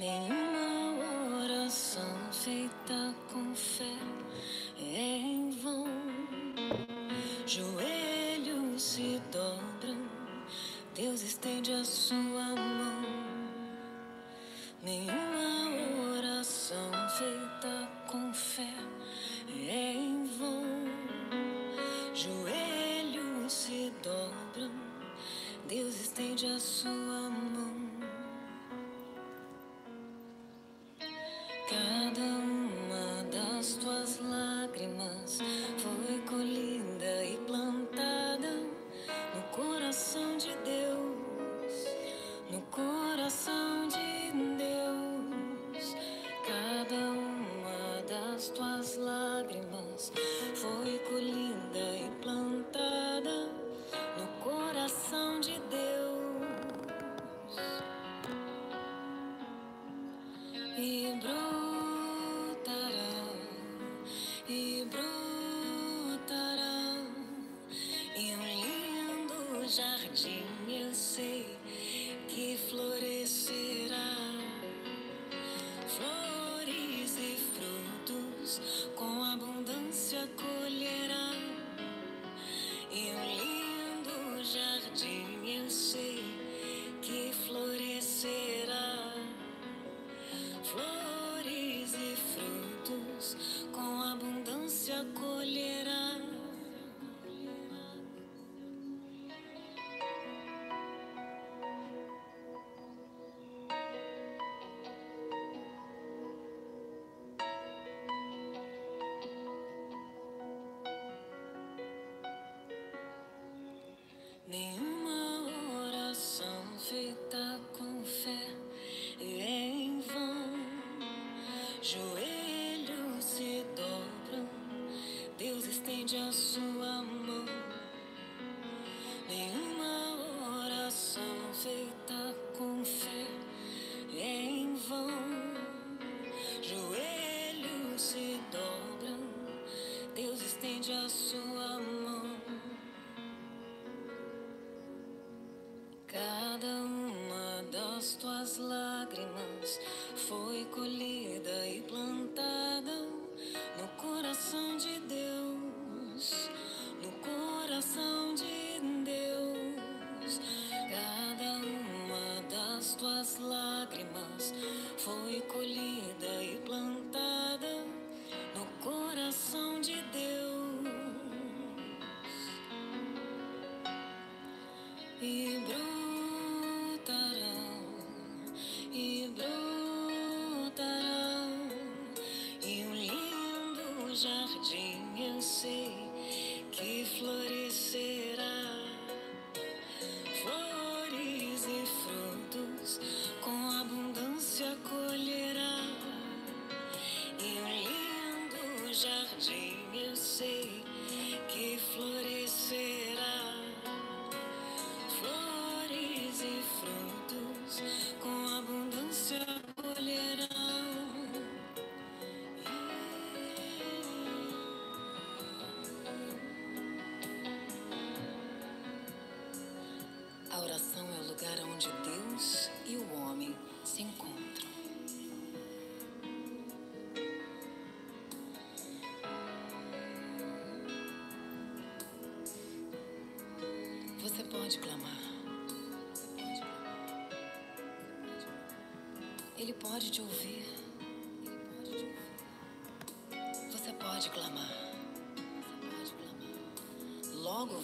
Nenhuma oração feita com fé.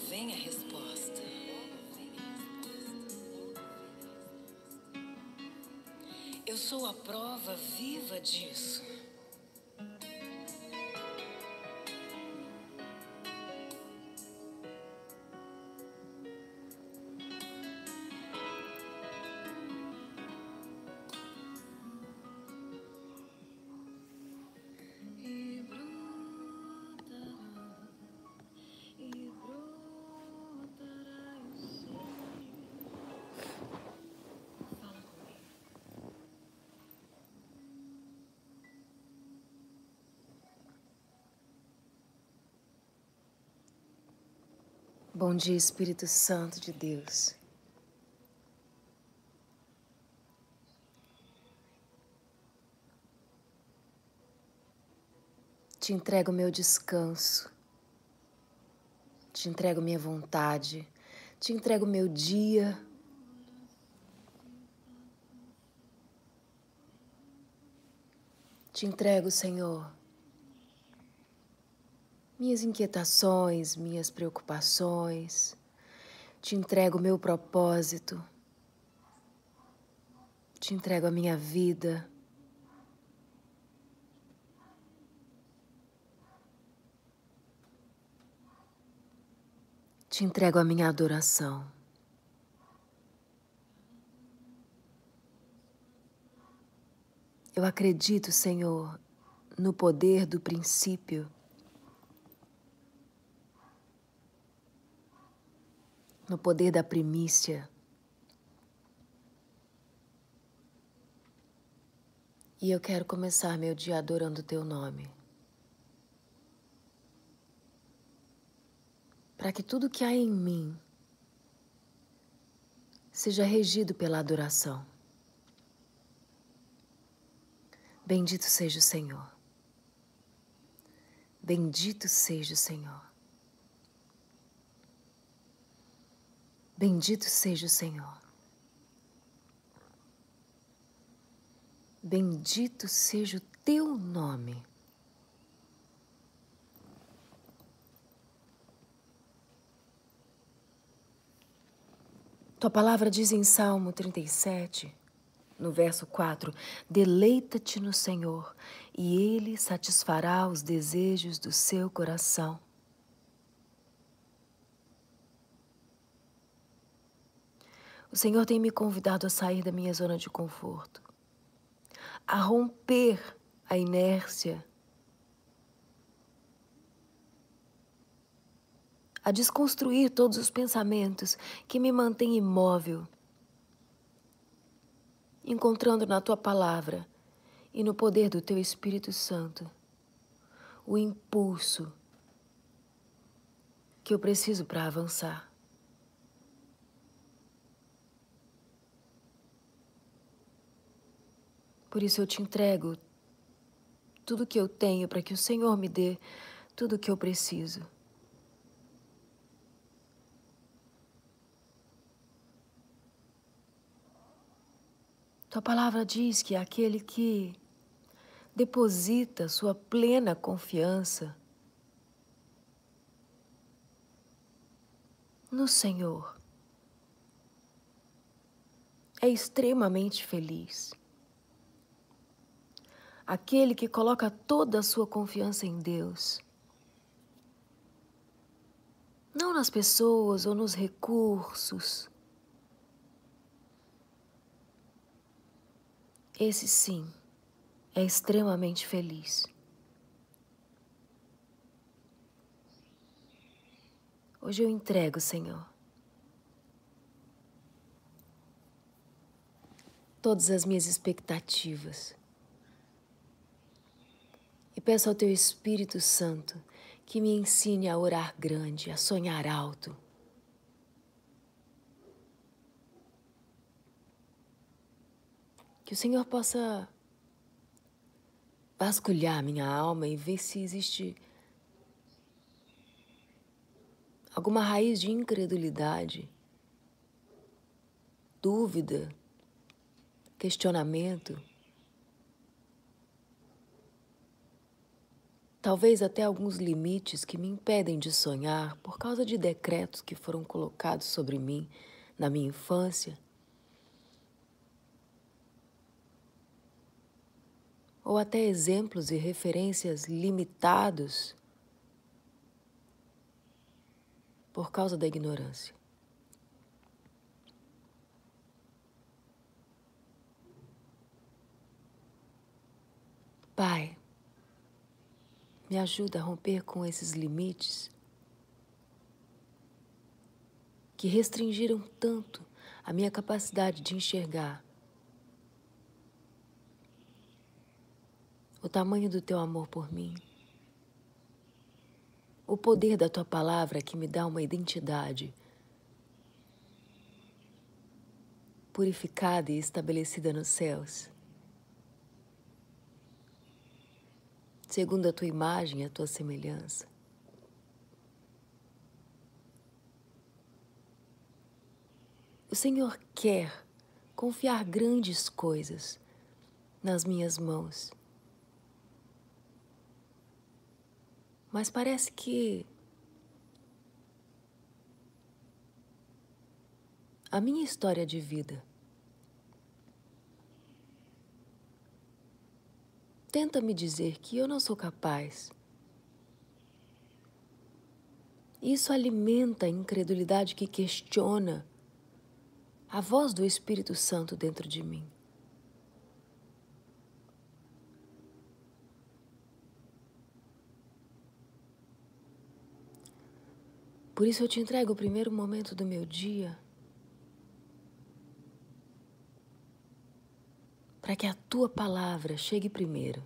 vem a resposta. Eu sou a prova viva disso. Bom dia, Espírito Santo de Deus. Te entrego meu descanso, te entrego minha vontade, te entrego meu dia. Te entrego, Senhor, minhas inquietações, minhas preocupações. Te entrego meu propósito. Te entrego a minha vida. Te entrego a minha adoração. Eu acredito, Senhor, no poder do princípio no poder da primícia. E eu quero começar meu dia adorando o teu nome. Para que tudo que há em mim seja regido pela adoração. Bendito seja o Senhor. Bendito seja o Senhor. Bendito seja o Senhor. Bendito seja o teu nome. Tua palavra diz em Salmo 37, no verso 4: Deleita-te no Senhor, e Ele satisfará os desejos do seu coração. O Senhor tem me convidado a sair da minha zona de conforto, a romper a inércia, a desconstruir todos os pensamentos que me mantêm imóvel, encontrando na tua palavra e no poder do teu Espírito Santo o impulso que eu preciso para avançar. Por isso eu te entrego tudo que eu tenho para que o Senhor me dê tudo o que eu preciso. Tua palavra diz que aquele que deposita sua plena confiança no Senhor é extremamente feliz. Aquele que coloca toda a sua confiança em Deus. Não nas pessoas ou nos recursos. Esse sim é extremamente feliz. Hoje eu entrego, Senhor, todas as minhas expectativas peço ao Teu Espírito Santo que me ensine a orar grande, a sonhar alto. Que o Senhor possa vasculhar minha alma e ver se existe alguma raiz de incredulidade, dúvida, questionamento talvez até alguns limites que me impedem de sonhar por causa de decretos que foram colocados sobre mim na minha infância. Ou até exemplos e referências limitados por causa da ignorância. Pai, me ajuda a romper com esses limites que restringiram tanto a minha capacidade de enxergar o tamanho do teu amor por mim, o poder da tua palavra que me dá uma identidade purificada e estabelecida nos céus. Segundo a tua imagem a tua semelhança. O Senhor quer confiar grandes coisas nas minhas mãos. Mas parece que a minha história de vida tenta me dizer que eu não sou capaz. Isso alimenta a incredulidade que questiona a voz do Espírito Santo dentro de mim. Por isso eu te entrego o primeiro momento do meu dia para que a tua palavra chegue primeiro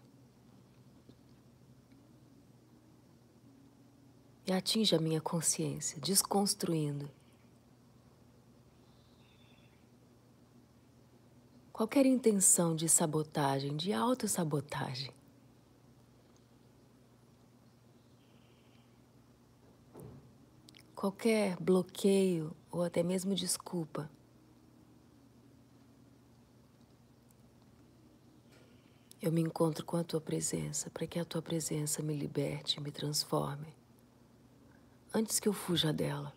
e atinja a minha consciência, desconstruindo qualquer intenção de sabotagem, de autossabotagem. Qualquer bloqueio ou até mesmo desculpa. Eu me encontro com a tua presença para que a tua presença me liberte, me transforme, antes que eu fuja dela.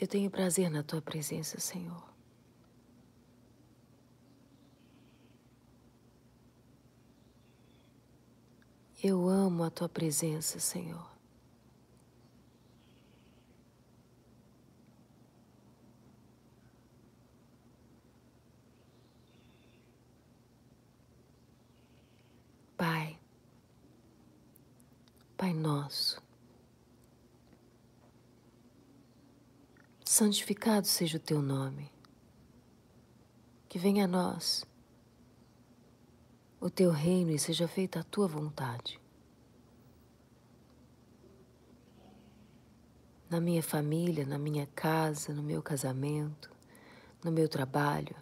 Eu tenho prazer na tua presença, Senhor. Eu amo a tua presença, Senhor. Pai, Pai nosso, santificado seja o teu nome. Que venha a nós o teu reino e seja feita a tua vontade. Na minha família, na minha casa, no meu casamento, no meu trabalho,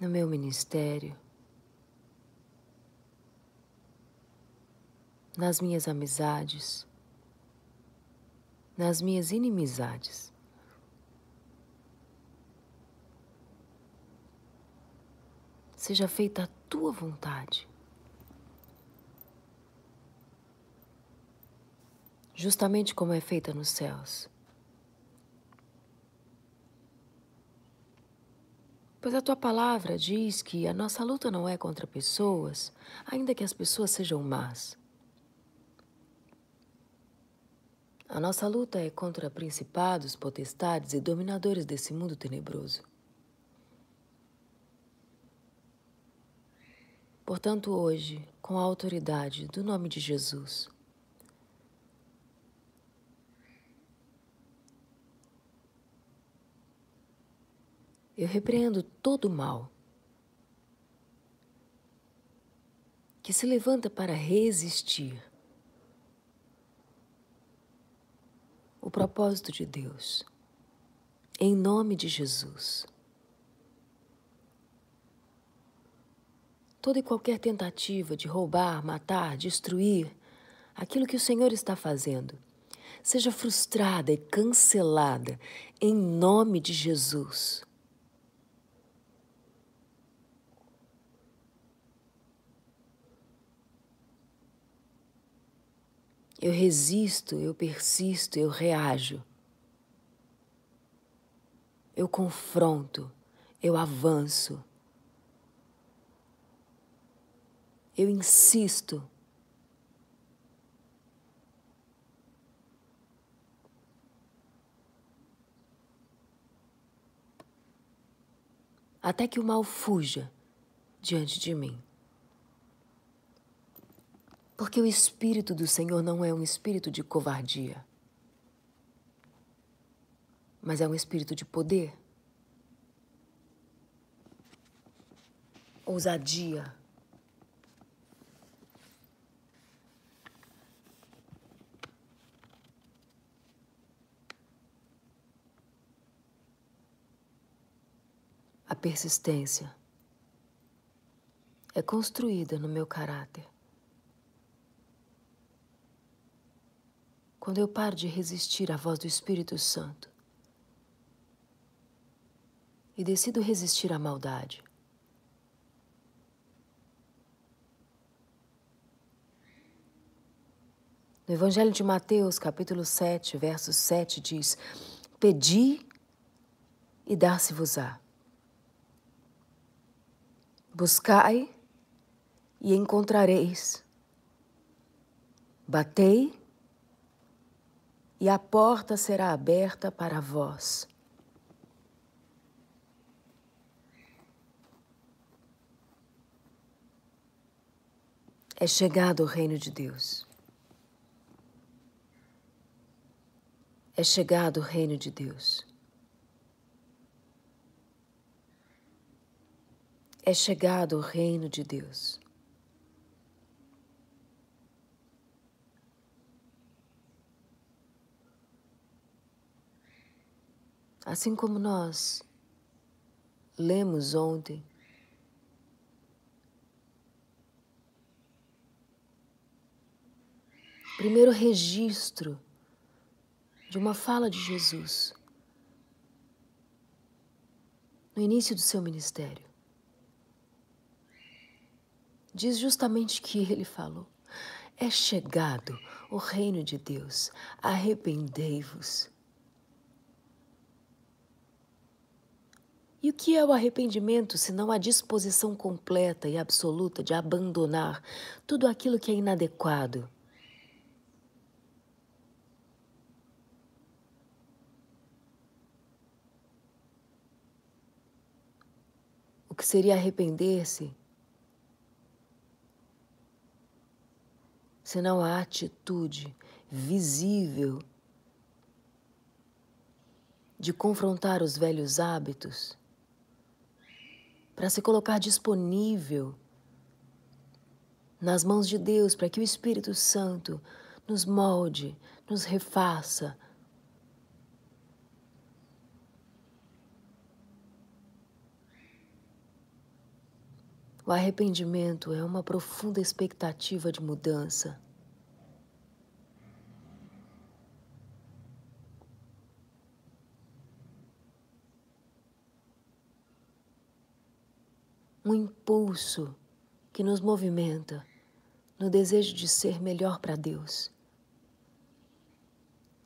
no meu ministério, nas minhas amizades, nas minhas inimizades. seja feita a tua vontade. Justamente como é feita nos céus. Pois a tua palavra diz que a nossa luta não é contra pessoas, ainda que as pessoas sejam más. A nossa luta é contra principados, potestades e dominadores desse mundo tenebroso. Portanto, hoje, com a autoridade do nome de Jesus, eu repreendo todo o mal que se levanta para resistir o propósito de Deus, em nome de Jesus. Toda e qualquer tentativa de roubar, matar, destruir aquilo que o Senhor está fazendo, seja frustrada e cancelada em nome de Jesus. Eu resisto, eu persisto, eu reajo. Eu confronto, eu avanço. Eu insisto. Até que o mal fuja diante de mim. Porque o Espírito do Senhor não é um espírito de covardia, mas é um espírito de poder, ousadia, persistência é construída no meu caráter. Quando eu paro de resistir à voz do Espírito Santo e decido resistir à maldade, No Evangelho de Mateus, capítulo 7, verso 7, diz: Pedi e dar-se-vos-á. Buscai e encontrareis. Batei e a porta será aberta para vós. É chegado o reino de Deus. é chegado o reino de Deus. É chegado o reino de Deus. Assim como nós lemos ontem, primeiro registro de uma fala de Jesus no início do seu ministério. Diz justamente que ele falou: É chegado o reino de Deus, arrependei-vos. E o que é o arrependimento senão a disposição completa e absoluta de abandonar tudo aquilo que é inadequado? O que seria arrepender-se? Senão a atitude visível de confrontar os velhos hábitos para se colocar disponível nas mãos de Deus para que o Espírito Santo nos molde, nos refaça, O arrependimento é uma profunda expectativa de mudança. Um impulso que nos movimenta no desejo de ser melhor para Deus.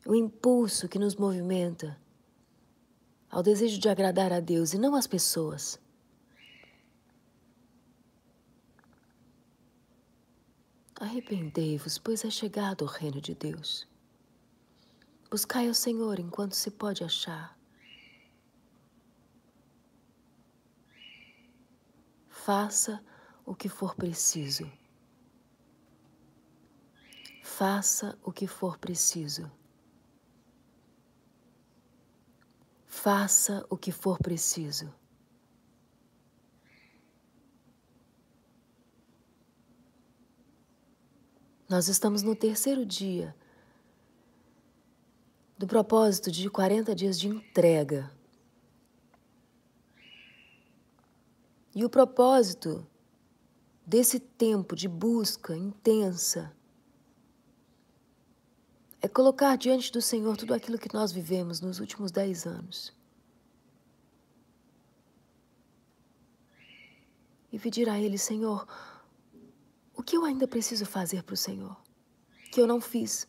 O impulso que nos movimenta ao desejo de agradar a Deus e não às pessoas. Arrependei-vos, pois é chegado o reino de Deus. Buscai ao Senhor enquanto se pode achar. Faça o que for preciso. Faça o que for preciso. Faça o que for preciso. Nós estamos no terceiro dia do propósito de 40 dias de entrega. E o propósito desse tempo de busca intensa é colocar diante do Senhor tudo aquilo que nós vivemos nos últimos dez anos. E pedir a Ele, Senhor, o que eu ainda preciso fazer para o Senhor? Que eu não fiz.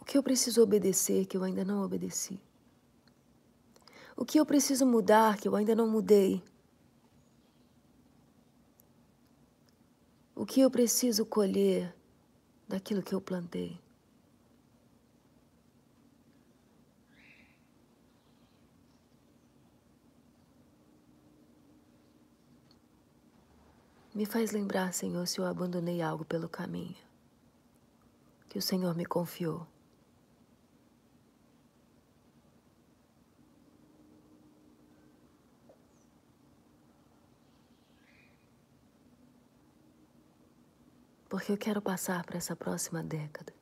O que eu preciso obedecer que eu ainda não obedeci? O que eu preciso mudar que eu ainda não mudei? O que eu preciso colher daquilo que eu plantei? Me faz lembrar, Senhor, se eu abandonei algo pelo caminho que o Senhor me confiou. Porque eu quero passar para essa próxima década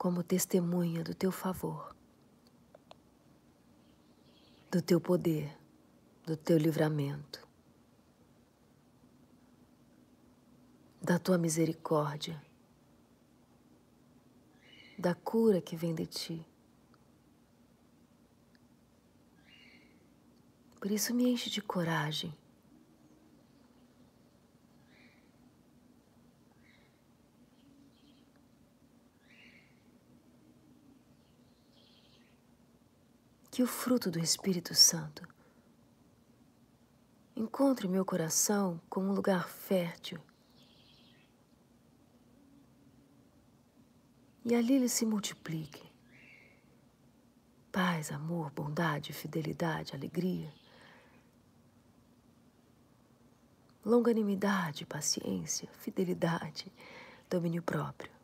como testemunha do teu favor, do teu poder, do teu livramento, da tua misericórdia, da cura que vem de ti. Por isso me enche de coragem que o fruto do Espírito Santo encontre meu coração como um lugar fértil e ali ele se multiplique. Paz, amor, bondade, fidelidade, alegria, longanimidade, paciência, fidelidade, domínio próprio.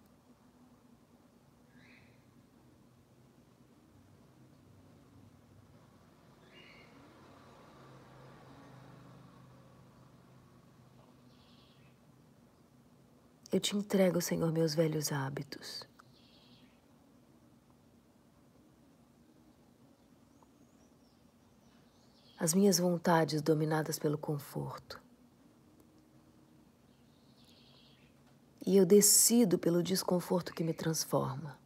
Eu te entrego, Senhor, meus velhos hábitos. As minhas vontades dominadas pelo conforto. E eu decido pelo desconforto que me transforma.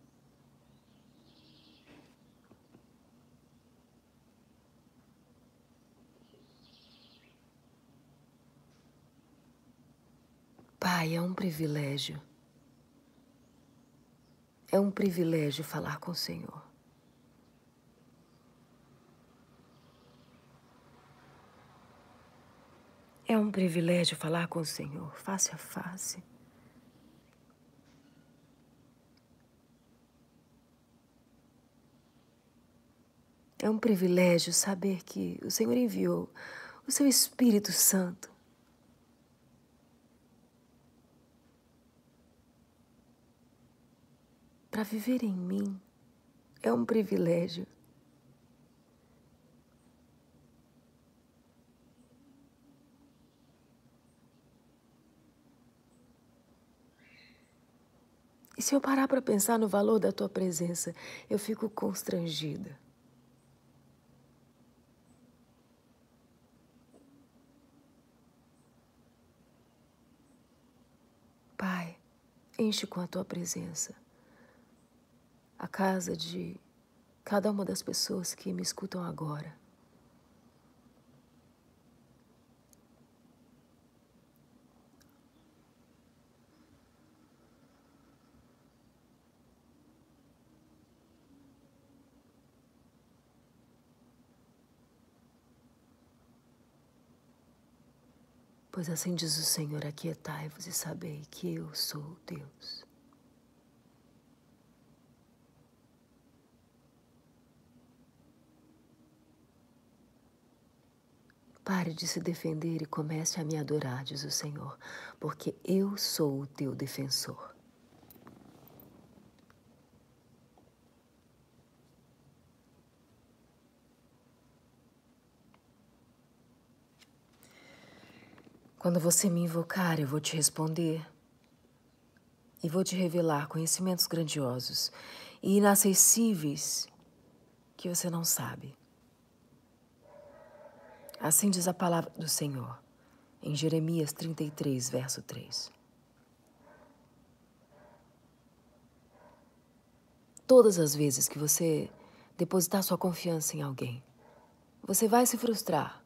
Pai, é um privilégio. É um privilégio falar com o Senhor. É um privilégio falar com o Senhor face a face. É um privilégio saber que o Senhor enviou o seu Espírito Santo para viver em mim é um privilégio. E se eu parar para pensar no valor da tua presença, eu fico constrangida. Pai, enche com a tua presença a casa de cada uma das pessoas que me escutam agora. Pois assim diz o Senhor: aquietai-vos e sabei que eu sou Deus. Pare de se defender e comece a me adorar, diz o Senhor, porque eu sou o teu defensor. Quando você me invocar, eu vou te responder e vou te revelar conhecimentos grandiosos e inacessíveis que você não sabe. Assim diz a palavra do Senhor, em Jeremias 33, verso 3. Todas as vezes que você depositar sua confiança em alguém, você vai se frustrar.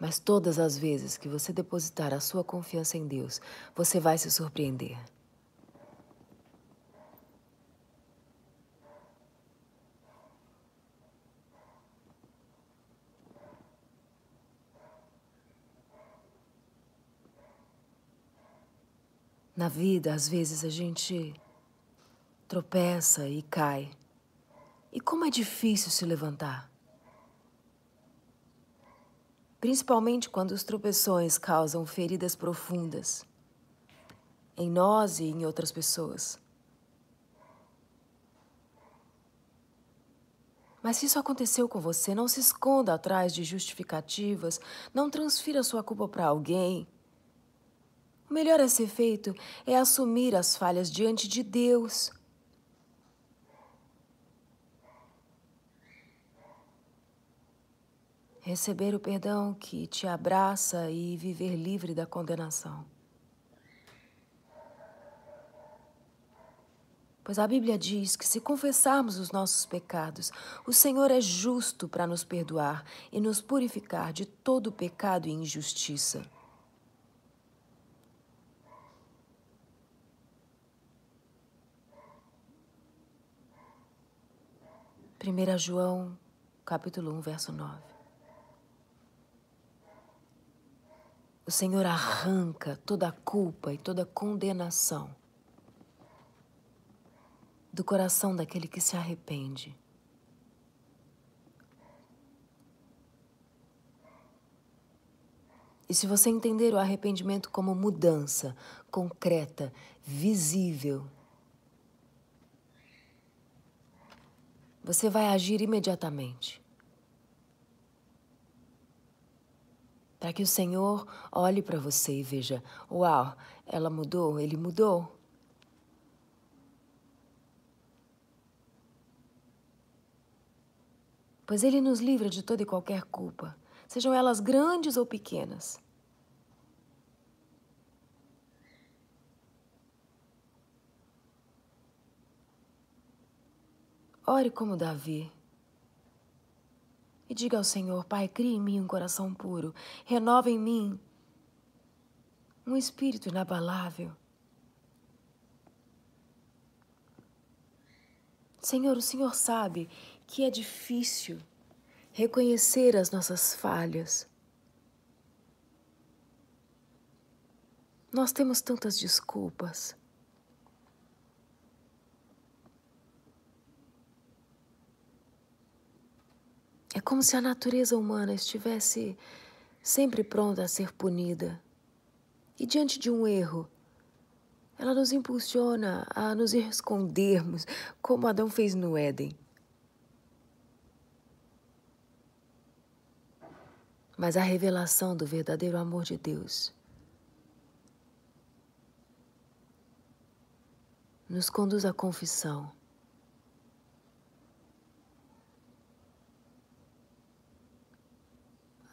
Mas todas as vezes que você depositar a sua confiança em Deus, você vai se surpreender. Na vida, às vezes a gente tropeça e cai. E como é difícil se levantar. Principalmente quando os tropeções causam feridas profundas em nós e em outras pessoas. Mas se isso aconteceu com você, não se esconda atrás de justificativas, não transfira sua culpa para alguém. O melhor a ser feito é assumir as falhas diante de Deus. Receber o perdão que te abraça e viver livre da condenação. Pois a Bíblia diz que se confessarmos os nossos pecados, o Senhor é justo para nos perdoar e nos purificar de todo pecado e injustiça. Primeira João, capítulo 1, verso 9. O Senhor arranca toda a culpa e toda a condenação do coração daquele que se arrepende. E se você entender o arrependimento como mudança concreta, visível, você vai agir imediatamente. Para que o Senhor olhe para você e veja: Uau, ela mudou, ele mudou. pois Ele nos livra de toda e qualquer culpa, sejam elas grandes ou pequenas. Ore como Davi. E diga ao Senhor, Pai, crie em mim um coração puro, renova em mim um espírito inabalável. Senhor, o Senhor sabe que é difícil reconhecer as nossas falhas. Nós temos tantas desculpas. É como se a natureza humana estivesse sempre pronta a ser punida. E diante de um erro, ela nos impulsiona a nos escondermos, como Adão fez no Éden. mas a revelação do verdadeiro amor de Deus nos conduz à confissão.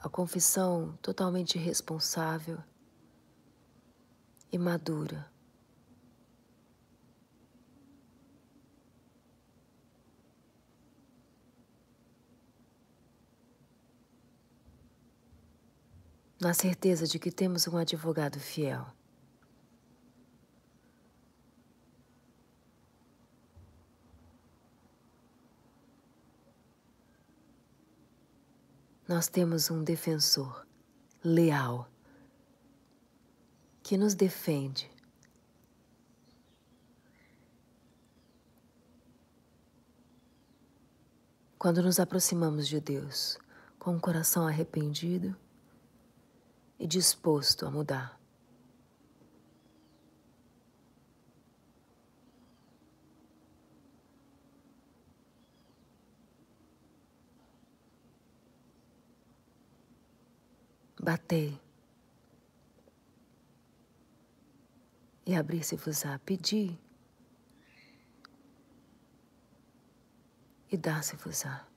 Confissão totalmente responsável e madura. na certeza de que temos um advogado fiel. Nós temos um defensor leal que nos defende. Quando nos aproximamos de Deus com o coração arrependido, e disposto a mudar. Batei e abrir-se-vos-á, pedi e dar-se-vos-á.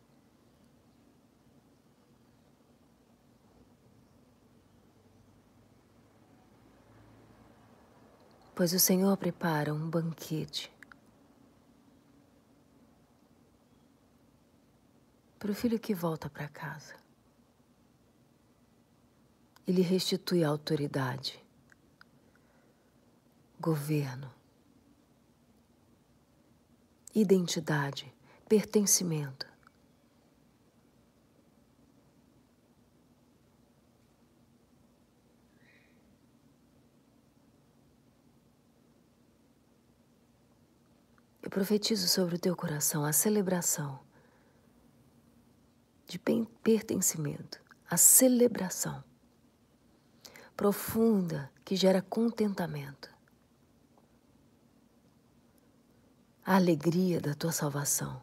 pois o Senhor prepara um banquete para o filho que volta para casa. Ele restitui a autoridade, governo, identidade, pertencimento. Eu profetizo sobre o teu coração a celebração de pertencimento, a celebração profunda que gera contentamento, a alegria da tua salvação.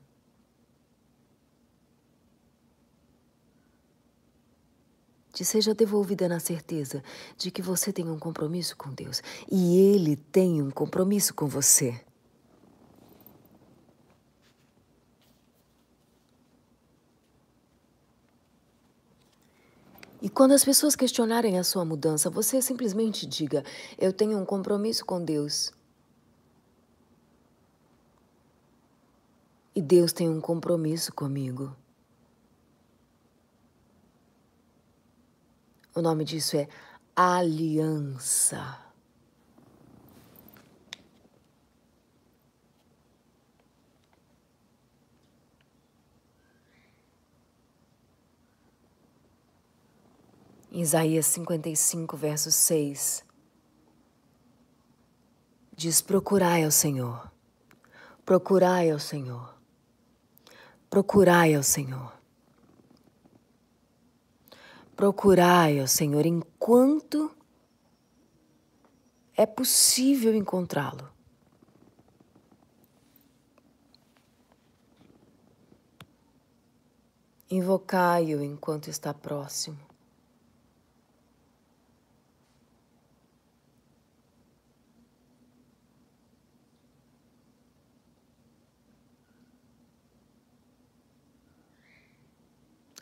te seja devolvida na certeza de que você tem um compromisso com Deus e Ele tem um compromisso com você. E quando as pessoas questionarem a sua mudança, você simplesmente diga: Eu tenho um compromisso com Deus. E Deus tem um compromisso comigo. O nome disso é aliança. Isaías 55, verso 6 diz: Procurai ao Senhor, procurai ao Senhor, procurai ao Senhor. Procurai ao Senhor enquanto é possível encontrá-lo. Invocai-o enquanto está próximo.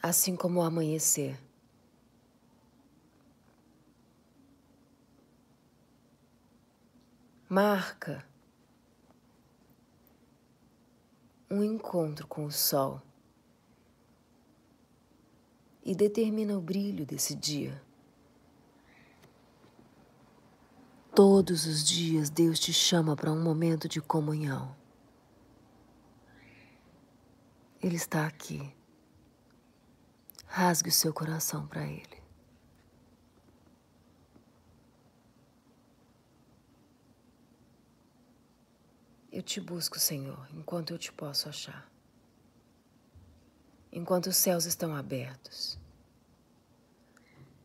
Assim como o amanhecer. marca um encontro com o sol e determina o brilho desse dia. Todos os dias Deus te chama para um momento de comunhão. Ele está aqui. Rasgue o seu coração para Ele. Eu te busco, Senhor, enquanto eu te posso achar. Enquanto os céus estão abertos,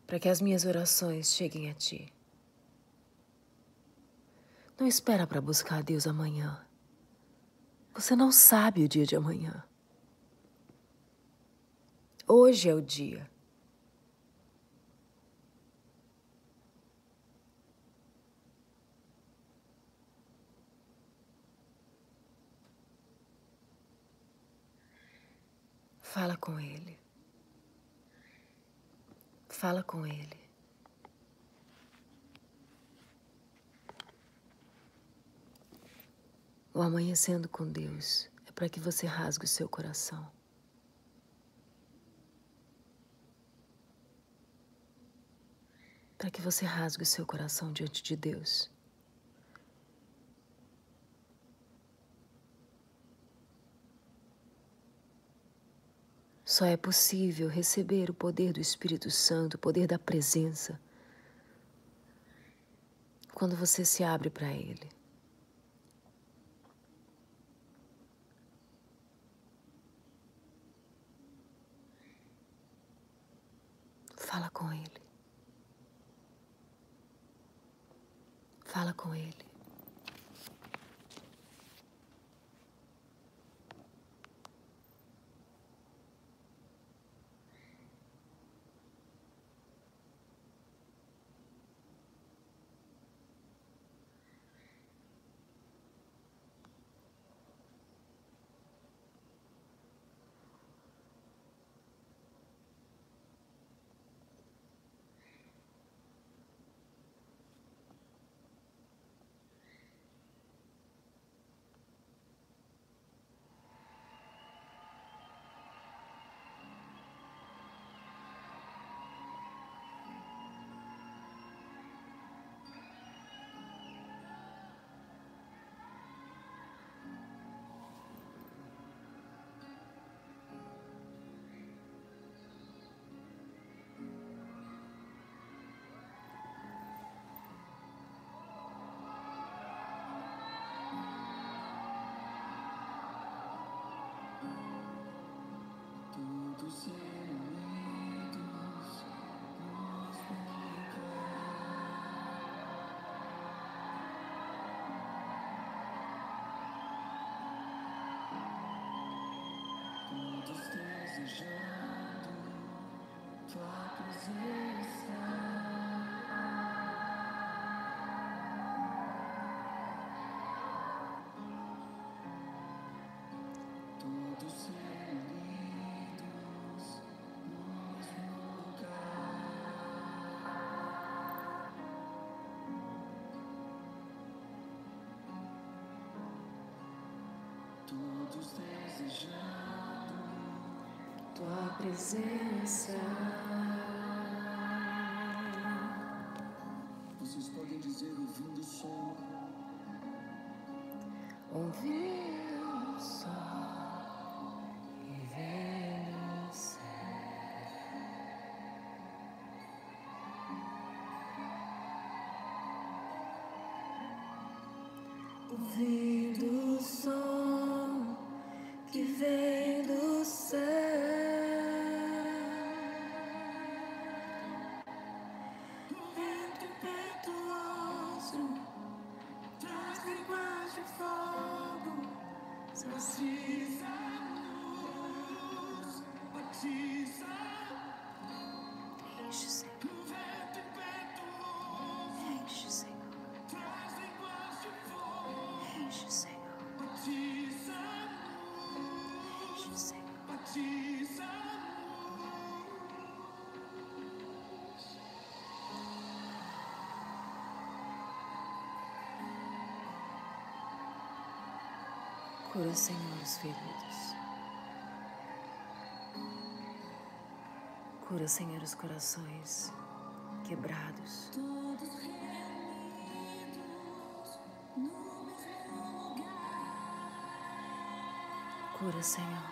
para que as minhas orações cheguem a ti. Não espera para buscar a Deus amanhã. Você não sabe o dia de amanhã. Hoje é o dia. Fala com Ele. Fala com Ele. O amanhecendo com Deus é para que você rasgue o seu coração. Para que você rasgue o seu coração diante de Deus. Só é possível receber o poder do Espírito Santo, o poder da presença, quando você se abre para Ele. Fala com Ele. Fala com Ele. desejando tua presença. desejando tua presença. Vocês podem dizer ouvindo o som. ouvindo o som e vendo o céu. Ouvir. Cura, Senhor, os feridos. Cura, Senhor, os corações quebrados. Cura, Senhor.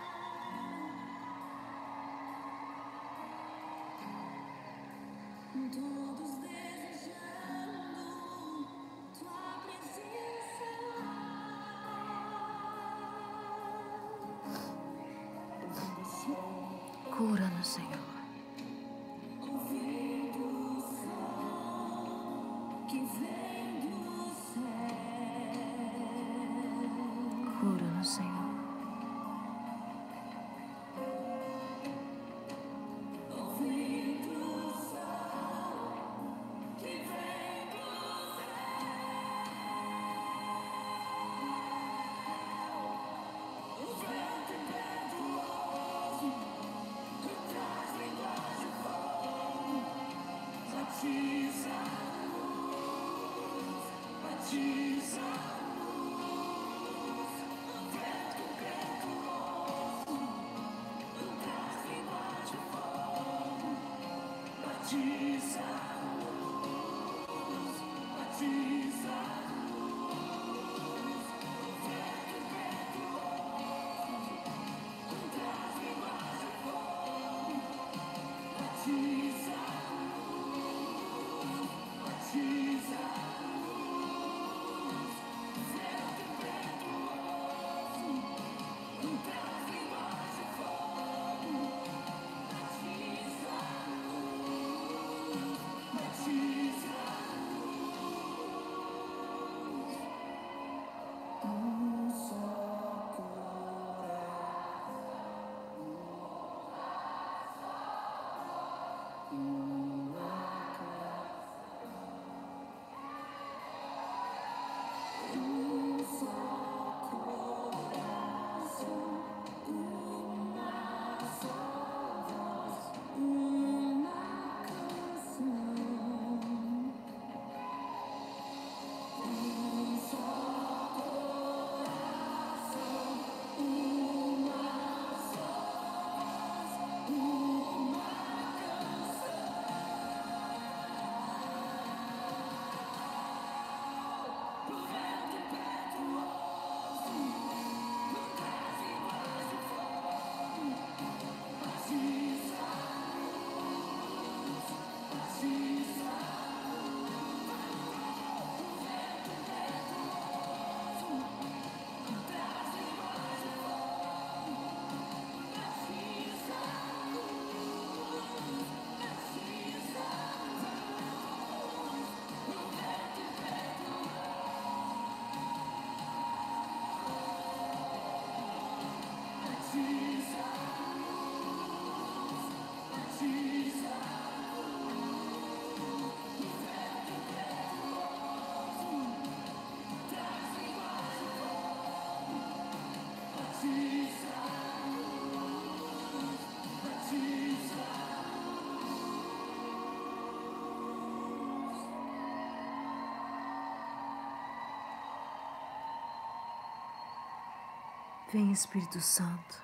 Vem Espírito Santo.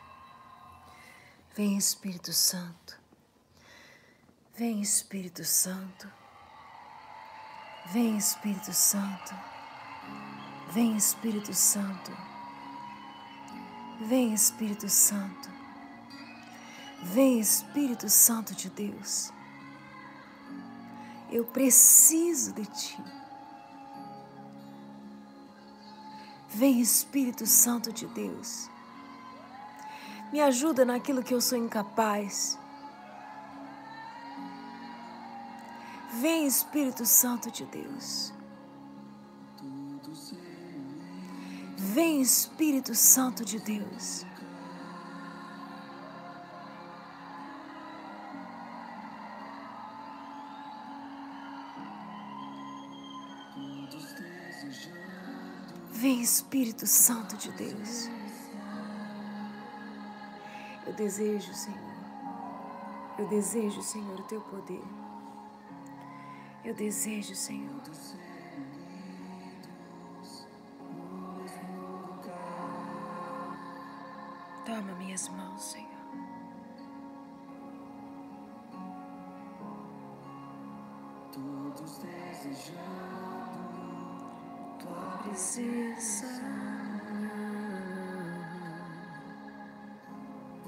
Vem Espírito Santo. Vem Espírito Santo. Vem Espírito Santo. Vem Espírito Santo. Vem Espírito Santo. Vem Espírito Santo de Deus. Eu preciso de ti. Vem Espírito Santo de Deus. Me ajuda naquilo que eu sou incapaz. Vem Espírito Santo de Deus. Vem Espírito Santo de Deus. Vem Espírito Santo de Deus. Eu desejo, Senhor. Eu desejo, Senhor, o teu poder. Eu desejo, Senhor. Toma minhas mãos, Senhor.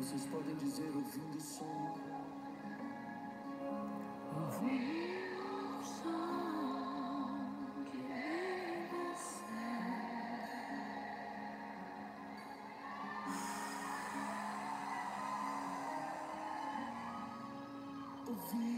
Vocês podem dizer ouvindo o som. Ouvindo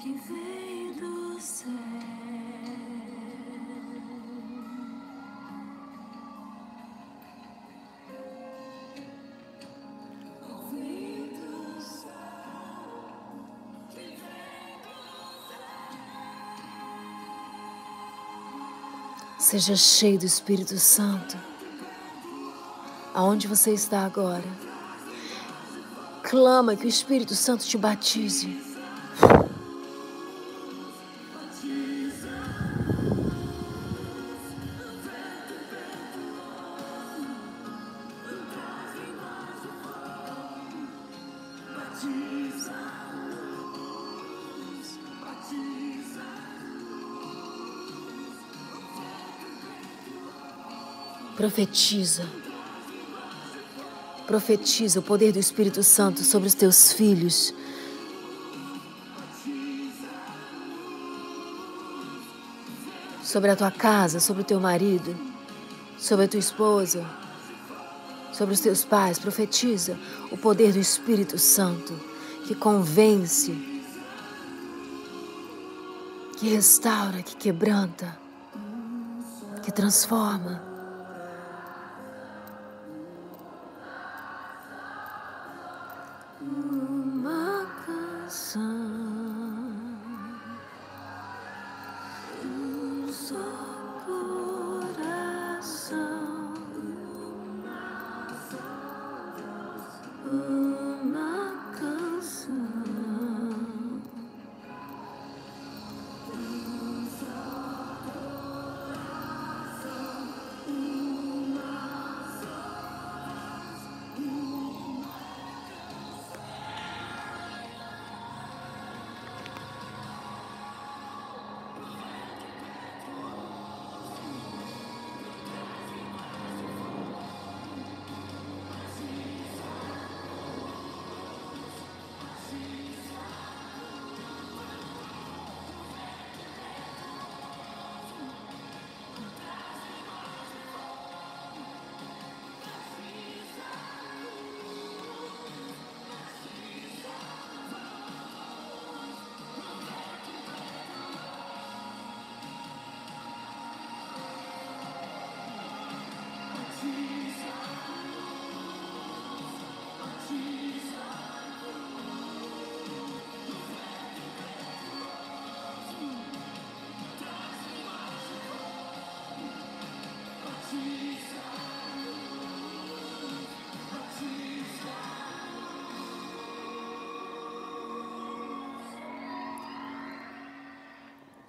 que vem do céu. Seja cheio do Espírito Santo. Aonde você está agora? Clama que o Espírito Santo te batize. Profetiza. Profetiza o poder do Espírito Santo sobre os teus filhos. Sobre a tua casa, sobre o teu marido, sobre a tua esposa, sobre os teus pais. Profetiza o poder do Espírito Santo que convence, que restaura, que quebranta, que transforma.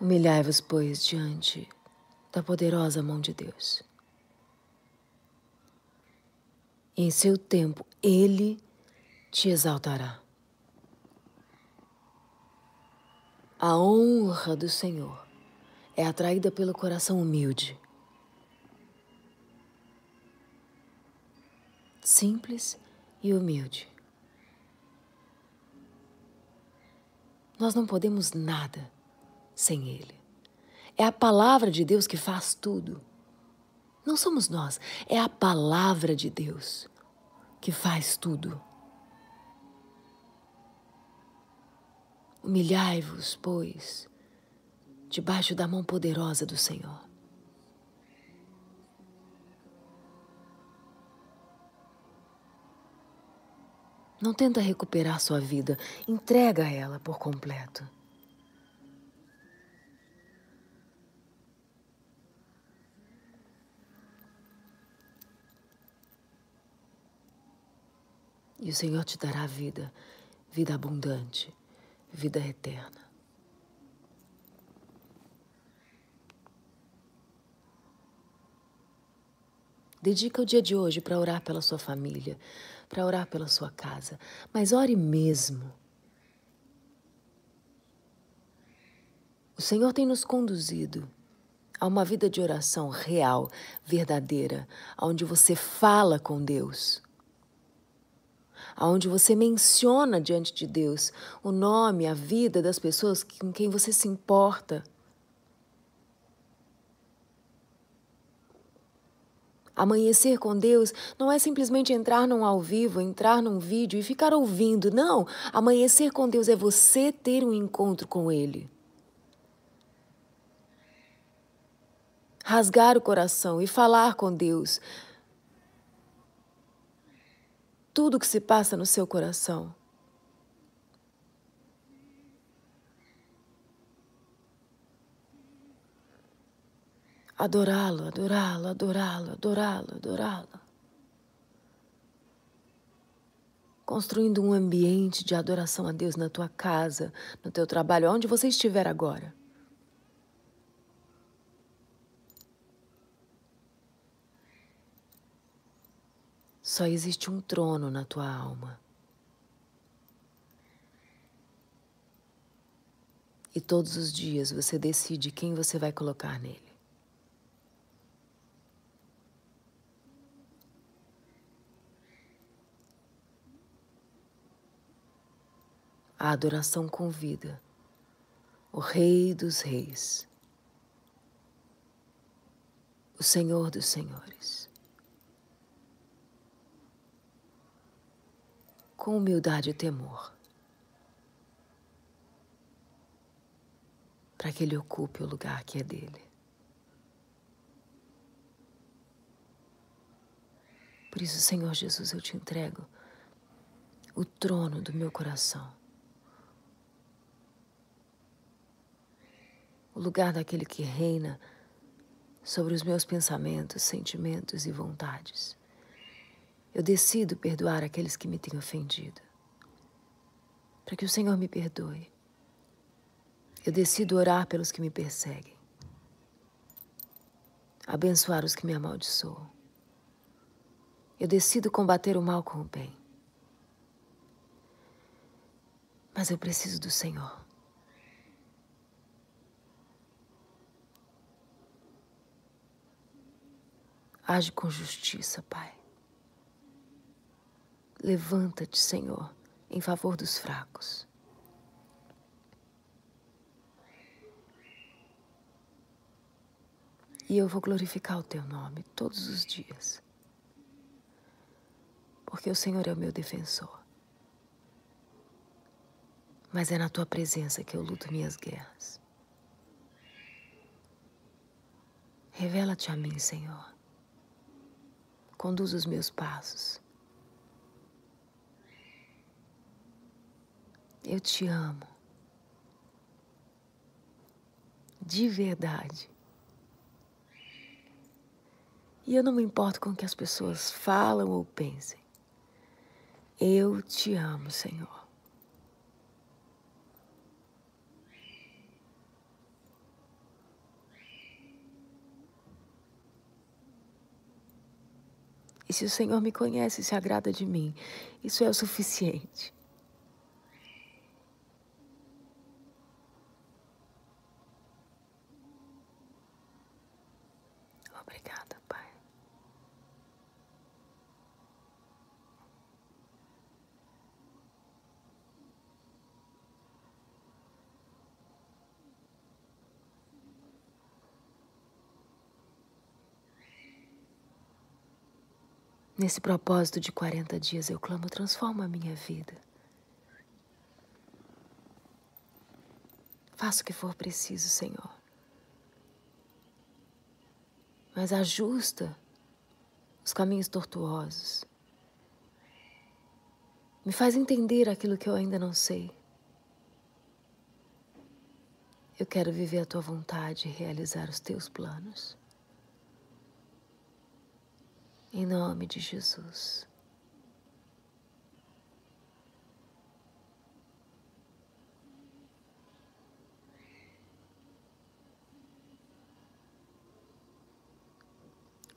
Humilhai-vos, pois, diante da poderosa mão de Deus. Em seu tempo ele te exaltará. A honra do Senhor é atraída pelo coração humilde. Simples e humilde. Nós não podemos nada sem Ele. É a palavra de Deus que faz tudo. Não somos nós, é a palavra de Deus que faz tudo. Humilhai-vos, pois, debaixo da mão poderosa do Senhor. Não tenta recuperar sua vida, entrega ela por completo. E o Senhor te dará vida, vida abundante, vida eterna. Dedica o dia de hoje para orar pela sua família, para orar pela sua casa, mas ore mesmo. O Senhor tem nos conduzido a uma vida de oração real, verdadeira, onde você fala com Deus aonde você menciona diante de Deus o nome, a vida das pessoas com quem você se importa. Amanhecer com Deus não é simplesmente entrar num ao vivo, entrar num vídeo e ficar ouvindo. Não. Amanhecer com Deus é você ter um encontro com Ele. Rasgar o coração e falar com Deus tudo o que se passa no seu coração. Adorá-lo, adorá-lo, adorá-lo, adorá-lo, adorá-lo. Construindo um ambiente de adoração a Deus na tua casa, no teu trabalho, onde você estiver agora. Só existe um trono na tua alma. E todos os dias você decide quem você vai colocar nele. A adoração convida o Rei dos Reis, o Senhor dos Senhores. Com humildade e temor, para que Ele ocupe o lugar que é dele. Por isso, Senhor Jesus, eu te entrego o trono do meu coração. O lugar daquele que reina sobre os meus pensamentos, sentimentos e vontades. Eu decido perdoar aqueles que me têm ofendido. Para que o Senhor me perdoe. Eu decido orar pelos que me perseguem. Abençoar os que me amaldiçoam. Eu decido combater o mal com o bem. Mas eu preciso do Senhor. Age com justiça, Pai. Levanta-te, Senhor, em favor dos fracos. E eu vou glorificar o teu nome todos os dias. Porque o Senhor é o meu defensor. Mas é na tua presença que eu luto minhas guerras. Revela-te a mim, Senhor. Conduz os meus passos. Eu te amo. De verdade. E eu não me importo com o que as pessoas falam ou pensem. Eu te amo, Senhor. E se o Senhor me conhece e se agrada de mim, isso é o suficiente. Nesse propósito de 40 dias, eu clamo, transforma a minha vida. Faça o que for preciso, Senhor. Mas ajusta os caminhos tortuosos. Me faz entender aquilo que eu ainda não sei. Eu quero viver a tua vontade e realizar os teus planos. Em nome de Jesus.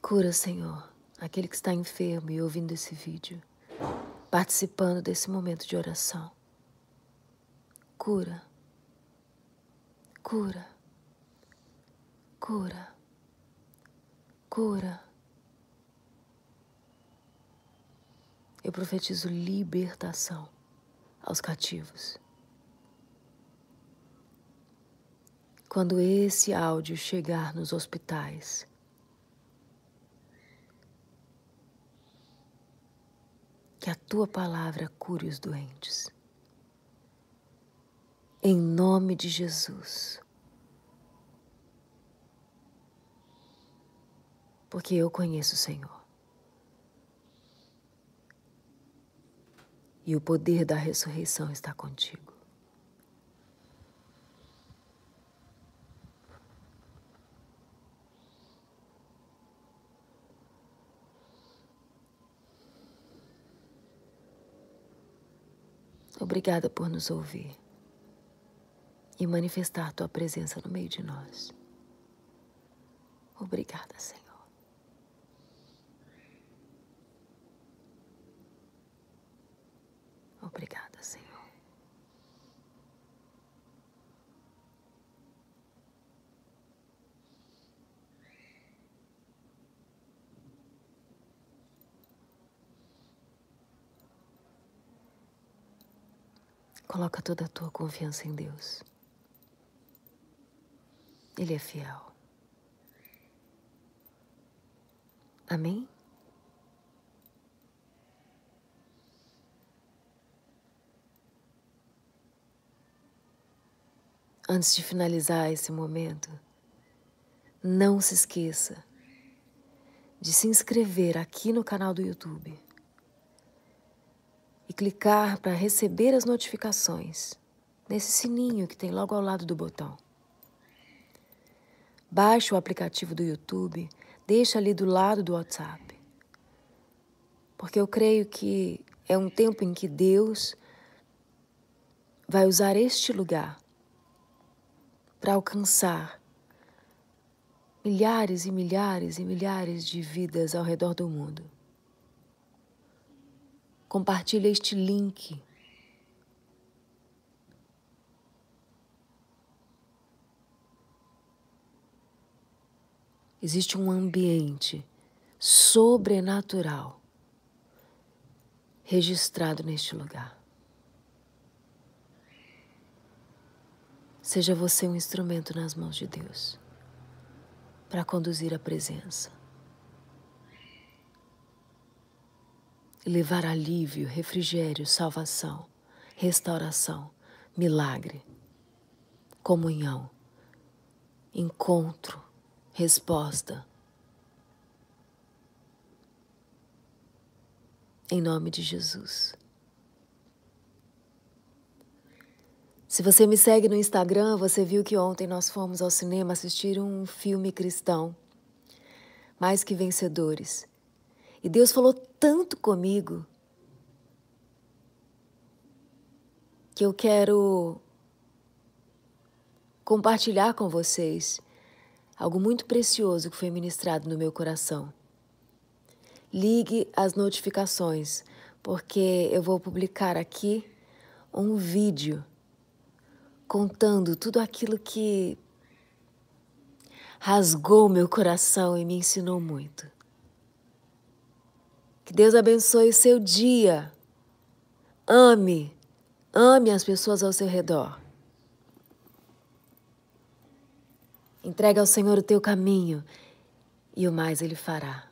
Cura, Senhor, aquele que está enfermo e ouvindo esse vídeo, participando desse momento de oração. Cura. Cura. Cura. Cura. Eu profetizo libertação aos cativos. Quando esse áudio chegar nos hospitais, que a tua palavra cure os doentes. Em nome de Jesus. Porque eu conheço o Senhor. E o poder da ressurreição está contigo. Obrigada por nos ouvir e manifestar tua presença no meio de nós. Obrigada, Senhor. Obrigada, Senhor. Coloca toda a tua confiança em Deus. Ele é fiel. Amém? Antes de finalizar esse momento, não se esqueça de se inscrever aqui no canal do YouTube e clicar para receber as notificações nesse sininho que tem logo ao lado do botão. Baixe o aplicativo do YouTube, deixa ali do lado do WhatsApp. Porque eu creio que é um tempo em que Deus vai usar este lugar para alcançar milhares e milhares e milhares de vidas ao redor do mundo. Compartilhe este link. Existe um ambiente sobrenatural registrado neste lugar. Seja você um instrumento nas mãos de Deus para conduzir a presença e levar alívio, refrigério, salvação, restauração, milagre, comunhão, encontro, resposta. Em nome de Jesus. Se você me segue no Instagram, você viu que ontem nós fomos ao cinema assistir um filme cristão, Mais que Vencedores. E Deus falou tanto comigo que eu quero compartilhar com vocês algo muito precioso que foi ministrado no meu coração. ligue as notificações, porque eu vou publicar aqui um vídeo contando tudo aquilo que rasgou meu coração e me ensinou muito. Que Deus abençoe o seu dia. Ame, ame as pessoas ao seu redor. Entrega ao Senhor o teu caminho e o mais Ele fará.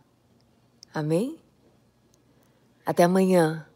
Amém? Até amanhã.